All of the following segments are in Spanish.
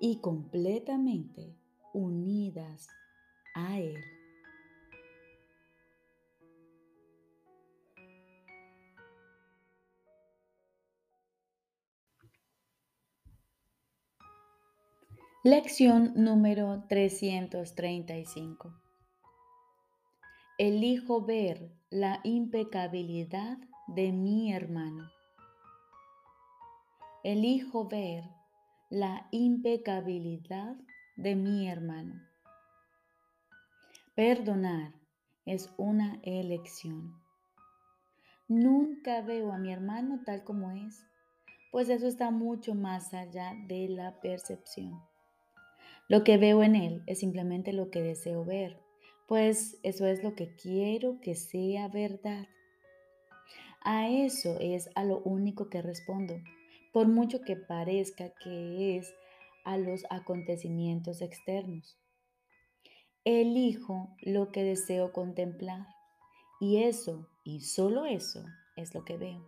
y completamente unidas a Él. Lección número 335. Elijo ver la impecabilidad de mi hermano. Elijo ver la impecabilidad de mi hermano. Perdonar es una elección. Nunca veo a mi hermano tal como es, pues eso está mucho más allá de la percepción. Lo que veo en él es simplemente lo que deseo ver, pues eso es lo que quiero que sea verdad. A eso es a lo único que respondo por mucho que parezca que es a los acontecimientos externos. Elijo lo que deseo contemplar y eso, y solo eso, es lo que veo.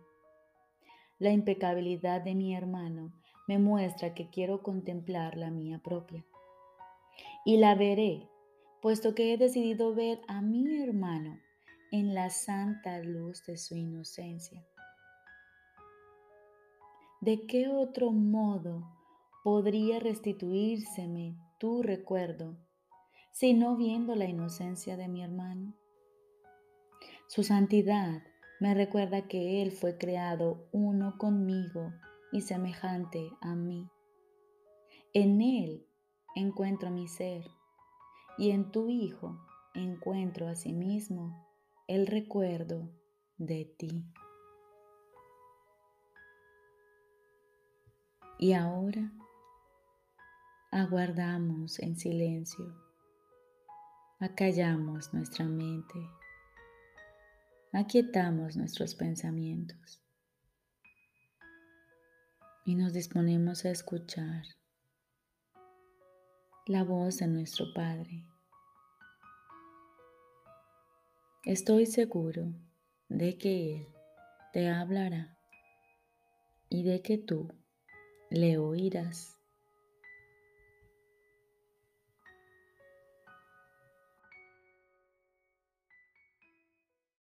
La impecabilidad de mi hermano me muestra que quiero contemplar la mía propia. Y la veré, puesto que he decidido ver a mi hermano en la santa luz de su inocencia. ¿De qué otro modo podría restituírseme tu recuerdo, sino viendo la inocencia de mi hermano? Su santidad me recuerda que Él fue creado uno conmigo y semejante a mí. En Él encuentro mi ser y en tu Hijo encuentro asimismo el recuerdo de ti. Y ahora aguardamos en silencio, acallamos nuestra mente, aquietamos nuestros pensamientos. Y nos disponemos a escuchar la voz de nuestro Padre. Estoy seguro de que Él te hablará y de que tú le oirás.